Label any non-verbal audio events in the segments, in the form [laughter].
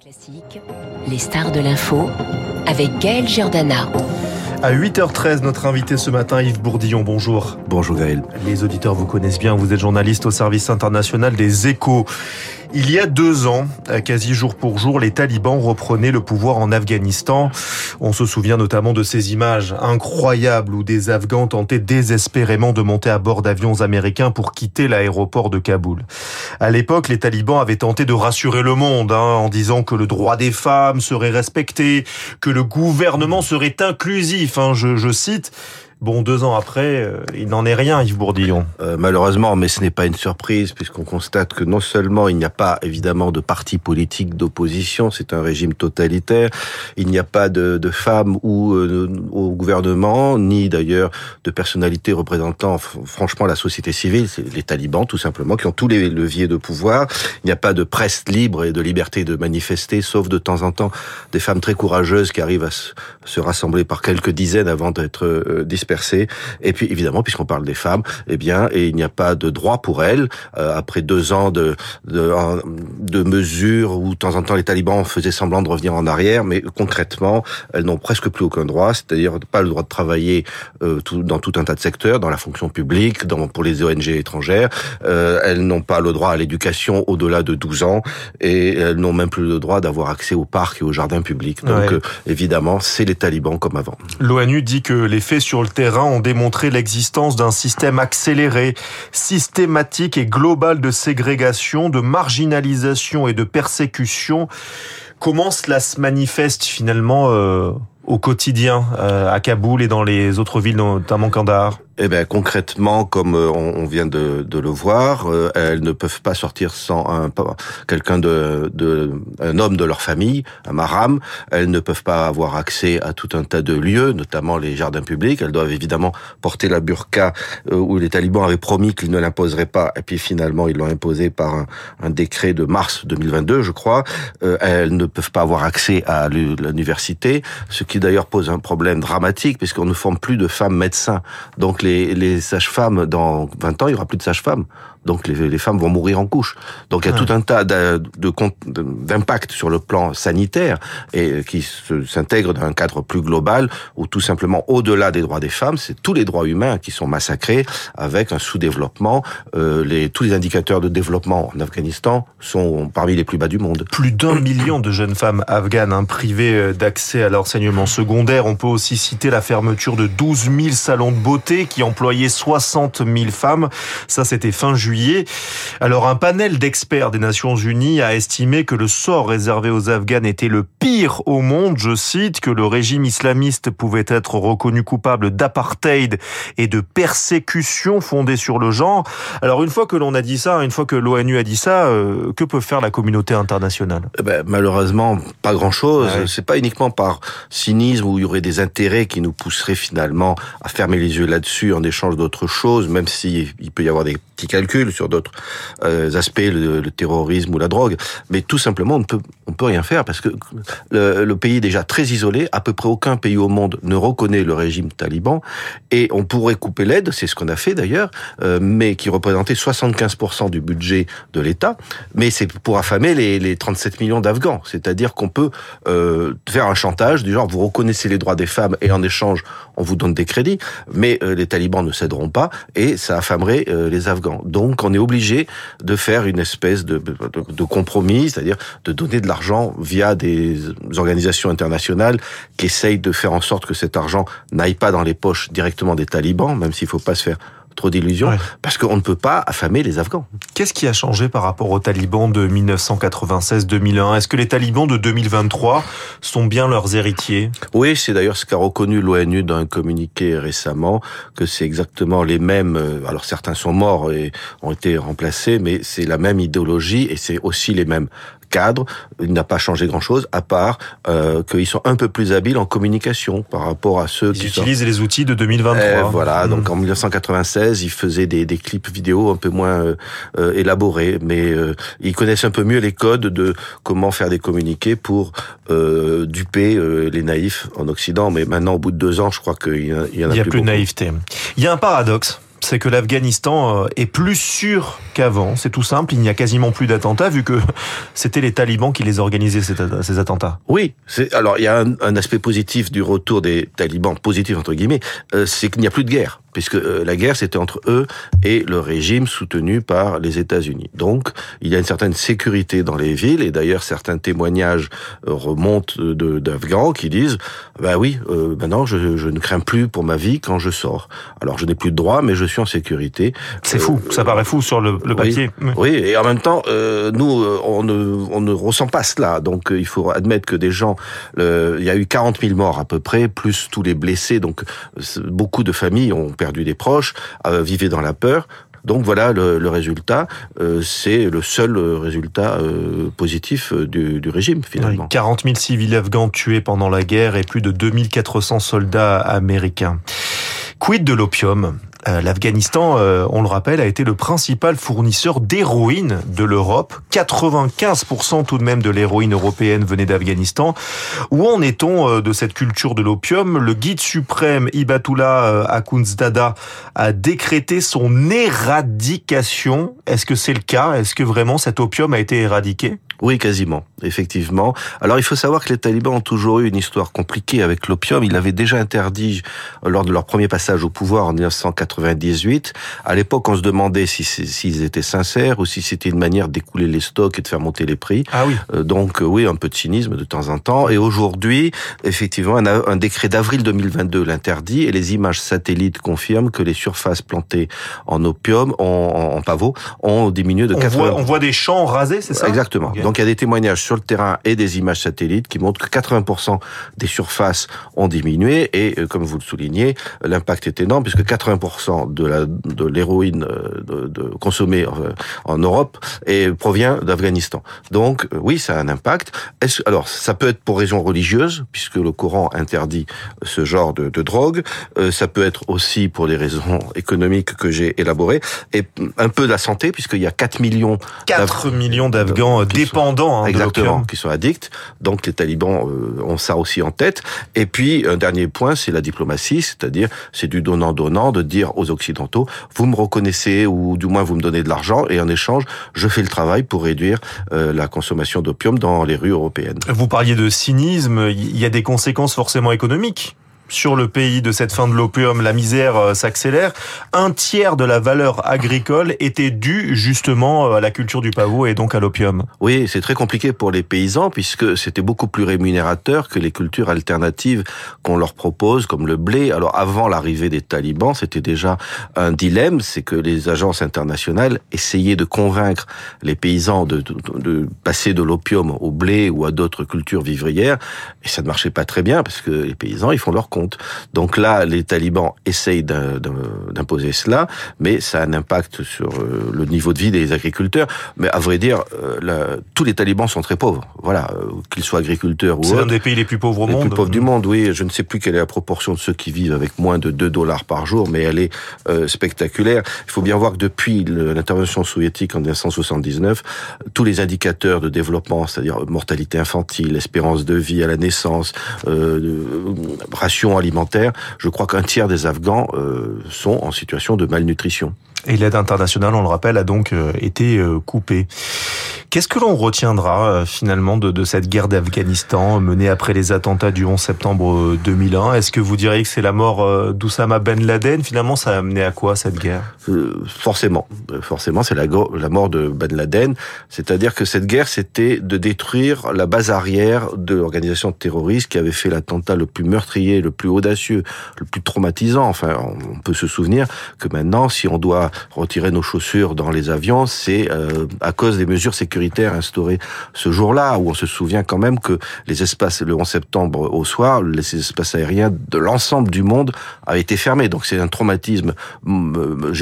Classique, les stars de l'info avec Gaël Giordana. À 8h13, notre invité ce matin, Yves Bourdillon, bonjour. Bonjour Gaël. Les auditeurs vous connaissent bien, vous êtes journaliste au service international des échos. Il y a deux ans, quasi jour pour jour, les talibans reprenaient le pouvoir en Afghanistan. On se souvient notamment de ces images incroyables où des Afghans tentaient désespérément de monter à bord d'avions américains pour quitter l'aéroport de Kaboul. À l'époque, les talibans avaient tenté de rassurer le monde hein, en disant que le droit des femmes serait respecté, que le gouvernement serait inclusif. Hein, je, je cite. Bon, deux ans après, euh, il n'en est rien, Yves Bourdillon. Euh, malheureusement, mais ce n'est pas une surprise, puisqu'on constate que non seulement il n'y a pas évidemment de parti politique d'opposition, c'est un régime totalitaire, il n'y a pas de, de femmes ou euh, au gouvernement, ni d'ailleurs de personnalités représentant franchement la société civile, c'est les talibans tout simplement, qui ont tous les leviers de pouvoir. Il n'y a pas de presse libre et de liberté de manifester, sauf de temps en temps des femmes très courageuses qui arrivent à se, se rassembler par quelques dizaines avant d'être euh, dispersées et puis évidemment, puisqu'on parle des femmes, eh bien, et il n'y a pas de droit pour elles euh, après deux ans de, de, de mesures où de temps en temps les talibans faisaient semblant de revenir en arrière, mais concrètement, elles n'ont presque plus aucun droit, c'est-à-dire pas le droit de travailler euh, tout, dans tout un tas de secteurs, dans la fonction publique, dans, pour les ONG étrangères. Euh, elles n'ont pas le droit à l'éducation au-delà de 12 ans et elles n'ont même plus le droit d'avoir accès aux parcs et aux jardins publics. Donc Ouais. évidemment, c'est les talibans comme avant. L'ONU dit que les faits sur le terrain ont démontré l'existence d'un système accéléré, systématique et global de ségrégation, de marginalisation et de persécution. Comment cela se manifeste finalement euh, au quotidien euh, à Kaboul et dans les autres villes, notamment Kandahar? Eh ben concrètement, comme euh, on vient de, de le voir, euh, elles ne peuvent pas sortir sans un quelqu'un de, de un homme de leur famille, un maram. Elles ne peuvent pas avoir accès à tout un tas de lieux, notamment les jardins publics. Elles doivent évidemment porter la burqa euh, où les talibans avaient promis qu'ils ne l'imposeraient pas, et puis finalement ils l'ont imposé par un, un décret de mars 2022, je crois. Elles ne peuvent pas avoir accès à l'u- l'université, ce qui d'ailleurs pose un problème dramatique puisqu'on ne forme plus de femmes médecins. Donc les, les sages-femmes, dans 20 ans, il y aura plus de sages-femmes. Donc les, les femmes vont mourir en couche. Donc il y a Ouais. tout un tas d'a- de compte- d'impact sur le plan sanitaire et qui se- s'intègre dans un cadre plus global où tout simplement au-delà des droits des femmes, c'est tous les droits humains qui sont massacrés avec un sous-développement. Euh, les, tous les indicateurs de développement en Afghanistan sont parmi les plus bas du monde. Plus d'un million de jeunes femmes afghanes hein, privées euh, d'accès à l'enseignement secondaire. On peut aussi citer la fermeture de 12 000 salons de beauté qui employaient 60 000 femmes. Ça, c'était fin juillet. Alors, un panel d'experts des Nations Unies a estimé que le sort réservé aux Afghanes était le pire au monde. Je cite que le régime islamiste pouvait être reconnu coupable d'apartheid et de persécution fondée sur le genre. Alors, une fois que l'on a dit ça, une fois que l'ONU a dit ça, euh, que peut faire la communauté internationale? Eh ben, malheureusement, pas grand-chose. Ouais. C'est pas uniquement par cynisme où il y aurait des intérêts qui nous pousseraient finalement à fermer les yeux là-dessus en échange d'autres choses, même si il peut y avoir des petits calculs sur d'autres euh, aspects, le, terrorisme ou la drogue. Mais tout simplement, on peut, on peut rien faire parce que le, pays est déjà très isolé. À peu près aucun pays au monde ne reconnaît le régime taliban et on pourrait couper l'aide, c'est ce qu'on a fait d'ailleurs, euh, mais qui représentait 75% du budget de l'État. Mais c'est pour affamer les, les 37 millions d'Afghans. C'est-à-dire qu'on peut euh, faire un chantage du genre vous reconnaissez les droits des femmes et en échange on vous donne des crédits, mais les talibans ne céderont pas et ça affamerait les Afghans. Donc on est obligé de faire une espèce de, de, de compromis, c'est-à-dire de donner de l'argent via des organisations internationales qui essayent de faire en sorte que cet argent n'aille pas dans les poches directement des talibans, même s'il ne faut pas se faire trop d'illusions, Ouais. parce qu'on ne peut pas affamer les Afghans. Qu'est-ce qui a changé par rapport aux talibans de 1996-2001 Est-ce que les talibans de 2023 sont bien leurs héritiers? Oui, c'est d'ailleurs ce qu'a reconnu l'ONU dans un communiqué récemment, que c'est exactement les mêmes, euh, alors certains sont morts et ont été remplacés, mais c'est la même idéologie et c'est aussi les mêmes cadres. Il n'a pas changé grand-chose, à part euh, qu'ils sont un peu plus habiles en communication par rapport à ceux Ils qui sont... utilisent les outils de 2023. Eh, voilà, donc Mm. en 1996, ils faisaient des, des clips vidéo un peu moins euh, euh, élaborés, mais euh, ils connaissent un peu mieux les codes de comment faire des communiqués pour duper les naïfs en Occident. Mais maintenant, au bout de deux ans, je crois qu'il y, en a- il y en a Il n'y a plus, plus de naïveté. Il y a un paradoxe c'est que l'Afghanistan euh, est plus sûr qu'avant. C'est tout simple, il n'y a quasiment plus d'attentats vu que [laughs] c'était les talibans qui les organisaient, ces attentats. Oui, alors il y a un, aspect positif du retour des talibans, positif entre guillemets, euh, c'est qu'il n'y a plus de guerre puisque euh, la guerre c'était entre eux et le régime soutenu par les États-Unis. Donc il y a une certaine sécurité dans les villes et d'ailleurs certains témoignages euh, remontent d'Afghans qui disent bah oui euh, maintenant je, je, ne crains plus pour ma vie quand je sors. Alors je n'ai plus de droit mais je suis en sécurité. C'est fou, ça paraît fou sur le, le papier. Oui, et en même temps nous on ne, on ne ressent pas cela donc il faut admettre que des gens il y a eu 40 000 morts à peu près plus tous les blessés donc beaucoup de familles ont perdu des proches, euh, vivaient dans la peur. Donc voilà le, résultat, euh, c'est le seul résultat euh, positif euh, du, régime finalement. 40 000 civils afghans tués pendant la guerre et plus de 2400 soldats américains. Quid de l'opium? euh, L'Afghanistan, euh, on le rappelle, a été le principal fournisseur d'héroïne de l'Europe. 95% tout de même de l'héroïne européenne venait d'Afghanistan. Où en est-on euh, de cette culture de l'opium? Le guide suprême Ibatullah Akhundzada a décrété son éradication. Est-ce que c'est le cas? Est-ce que vraiment cet opium a été éradiqué? Oui, quasiment, effectivement. Alors il faut savoir que les talibans ont toujours eu une histoire compliquée avec l'opium. Ils l'avaient déjà interdit lors de leur premier passage au pouvoir en 1998. À l'époque, on se demandait s'ils si, étaient sincères ou si c'était une manière d'écouler les stocks et de faire monter les prix. Ah oui. Euh, donc euh, oui, un peu de cynisme de temps en temps. Et aujourd'hui, effectivement, un, un décret d'avril 2022 l'interdit et les images satellites confirment que les surfaces plantées en opium, en, en pavot, ont diminué de on 80%. Voit, on voit des champs rasés, c'est ça? Exactement. Donc il y a des témoignages sur le terrain et des images satellites qui montrent que 80% des surfaces ont diminué et euh, comme vous le soulignez, l'impact est énorme puisque 80% de la de l'héroïne euh, de, de, consommée euh, en Europe et provient d'Afghanistan. Donc oui, ça a un impact. Est alors ça peut être pour raisons religieuses puisque le Coran interdit ce genre de, de drogue. ça peut être aussi pour des raisons économiques que j'ai élaborées et un peu de la santé puisqu'il y a 4 millions 4 millions d'Afghans dépendants Hein, Exactement, qui sont addicts. Donc les talibans euh, ont ça aussi en tête. Et puis un dernier point, c'est la diplomatie, c'est-à-dire c'est du donnant-donnant de dire aux occidentaux vous me reconnaissez ou du moins vous me donnez de l'argent et en échange je fais le travail pour réduire euh, la consommation d'opium dans les rues européennes. Vous parliez de cynisme, il y a des conséquences forcément économiques sur le pays de cette fin de l'opium, la misère euh, s'accélère. Un tiers de la valeur agricole était due justement euh, à la culture du pavot et donc à l'opium. Oui, c'est très compliqué pour les paysans puisque c'était beaucoup plus rémunérateur que les cultures alternatives qu'on leur propose, comme le blé. Alors avant l'arrivée des talibans, c'était déjà un dilemme, c'est que les agences internationales essayaient de convaincre les paysans de, de, passer de l'opium au blé ou à d'autres cultures vivrières, et ça ne marchait pas très bien parce que les paysans, ils font leur compte. Donc là, les talibans essayent d'imposer cela, mais ça a un impact sur euh, le niveau de vie des agriculteurs. Mais à vrai dire, euh, tous les talibans sont très pauvres. Voilà, euh, qu'ils soient agriculteurs ou C'est un des pays les plus pauvres au les monde. Les plus pauvres du monde, oui. Je ne sais plus quelle est la proportion de ceux qui vivent avec moins de 2 dollars par jour, mais elle est spectaculaire. Il faut bien voir que depuis l'intervention soviétique en 1979, tous les indicateurs de développement, c'est-à-dire mortalité infantile, espérance de vie à la naissance, euh, ration alimentaire, je crois qu'un tiers des Afghans euh, sont en situation de malnutrition. Et l'aide internationale, on le rappelle, a donc euh, été euh, coupée. Qu'est-ce que l'on retiendra finalement de, de cette guerre d'Afghanistan menée après les attentats du 11 septembre 2001 Est-ce que vous diriez que c'est la mort d'Oussama Ben Laden? Finalement, ça a amené à quoi cette guerre? Forcément, forcément, c'est la, la mort de Ben Laden. C'est-à-dire que cette guerre, c'était de détruire la base arrière de l'organisation terroriste qui avait fait l'attentat le plus meurtrier, le plus audacieux, le plus traumatisant. Enfin, on peut se souvenir que maintenant, si on doit retirer nos chaussures dans les avions, c'est euh, à cause des mesures sécuritaires instaurées ce jour-là, où on se souvient quand même que les espaces, le 11 septembre au soir, les espaces aériens de l'ensemble du monde avaient été fermés. Donc c'est un traumatisme mm,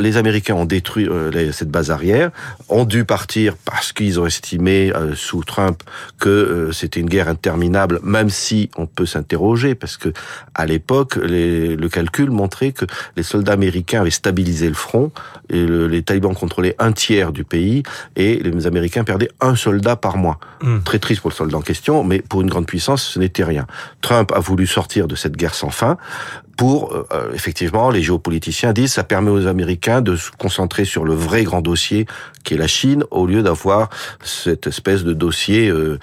les Américains ont détruit euh, cette base arrière, ont dû partir parce qu'ils ont estimé euh, sous Trump que euh, c'était une guerre interminable, même si on peut s'interroger parce que à l'époque le calcul montrait que les soldats américains avaient stabilisé le front et les talibans contrôlaient un tiers du pays et les Américains perdaient un soldat par mois. Mmh. Très triste pour le soldat en question, mais pour une grande puissance, ce n'était rien. Trump a voulu sortir de cette guerre sans fin pour euh, euh, effectivement, les géopoliticiens disent ça permet aux Américains de se concentrer sur le vrai grand dossier qui est la Chine au lieu d'avoir cette espèce de dossier euh,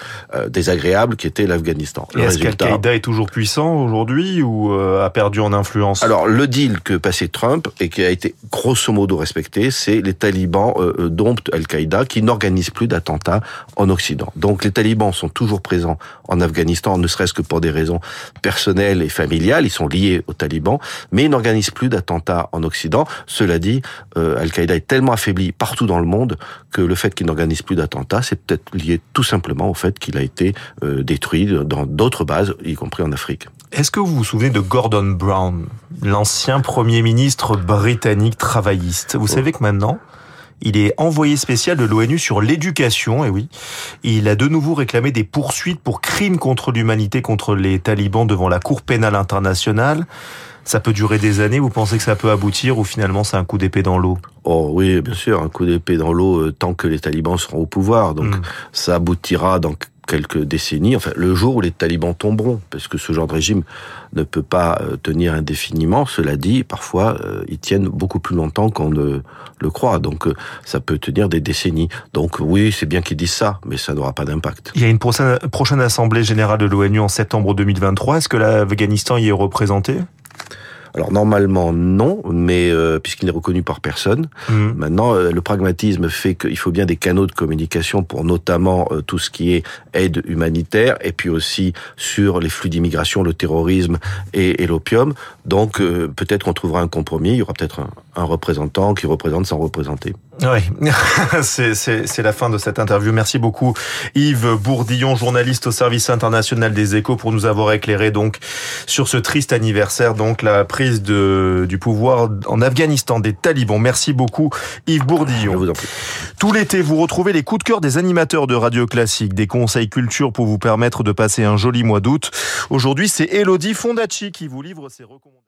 désagréable qui était l'Afghanistan. Est-ce qu'Al-Qaïda est toujours puissant aujourd'hui ou a perdu en influence? Alors le deal que passait Trump et qui a été grosso modo respecté, c'est les talibans domptent Al-Qaïda qui n'organisent plus d'attentats en Occident. Donc les talibans sont toujours présents en Afghanistan, ne serait-ce que pour des raisons personnelles et familiales. Ils sont liés aux talibans, mais ils n'organisent plus d'attentats en Occident. Cela dit, euh, Al-Qaïda est tellement affaibli partout dans le monde que le fait qu'il n'organise plus d'attentats, c'est peut-être lié tout simplement au fait qu'il a été euh, détruit dans d'autres bases, y compris en Afrique. Est-ce que vous vous souvenez de Gordon Brown, l'ancien Premier ministre britannique travailliste? Vous savez que maintenant, il est envoyé spécial de l'ONU sur l'éducation, et oui. Il a de nouveau réclamé des poursuites pour crimes contre l'humanité contre les talibans devant la Cour pénale internationale. Ça peut durer des années, vous pensez que ça peut aboutir ou finalement c'est un coup d'épée dans l'eau? Oh oui, bien sûr, un coup d'épée dans l'eau euh, tant que les talibans seront au pouvoir. Donc hmm. ça aboutira dans quelques décennies, enfin le jour où les talibans tomberont, parce que ce genre de régime ne peut pas euh, tenir indéfiniment. Cela dit, parfois euh, ils tiennent beaucoup plus longtemps qu'on ne le croit, donc euh, ça peut tenir des décennies. Donc oui, c'est bien qu'ils disent ça, mais ça n'aura pas d'impact. Il y a une prochaine, prochaine assemblée générale de l'ONU en septembre 2023. Est-ce que l'Afghanistan y est représenté? Alors normalement non, mais euh, puisqu'il n'est reconnu par personne. Mmh. Maintenant, euh, le pragmatisme fait qu'il faut bien des canaux de communication pour notamment euh, tout ce qui est aide humanitaire et puis aussi sur les flux d'immigration, le terrorisme et, et l'opium. Donc peut-être qu'on trouvera un compromis. Il y aura peut-être un, un, représentant qui représente sans représenter. Oui, [laughs] c'est la fin de cette interview. Merci beaucoup Yves Bourdillon, journaliste au service international des échos, pour nous avoir éclairé donc sur ce triste anniversaire, donc la prise de, du pouvoir en Afghanistan des talibans. Merci beaucoup Yves Bourdillon. vous Tout l'été, vous retrouvez les coups de cœur des animateurs de Radio Classique, des conseils culture pour vous permettre de passer un joli mois d'août. Aujourd'hui, c'est Elodie Fondacci qui vous livre ses recommandations.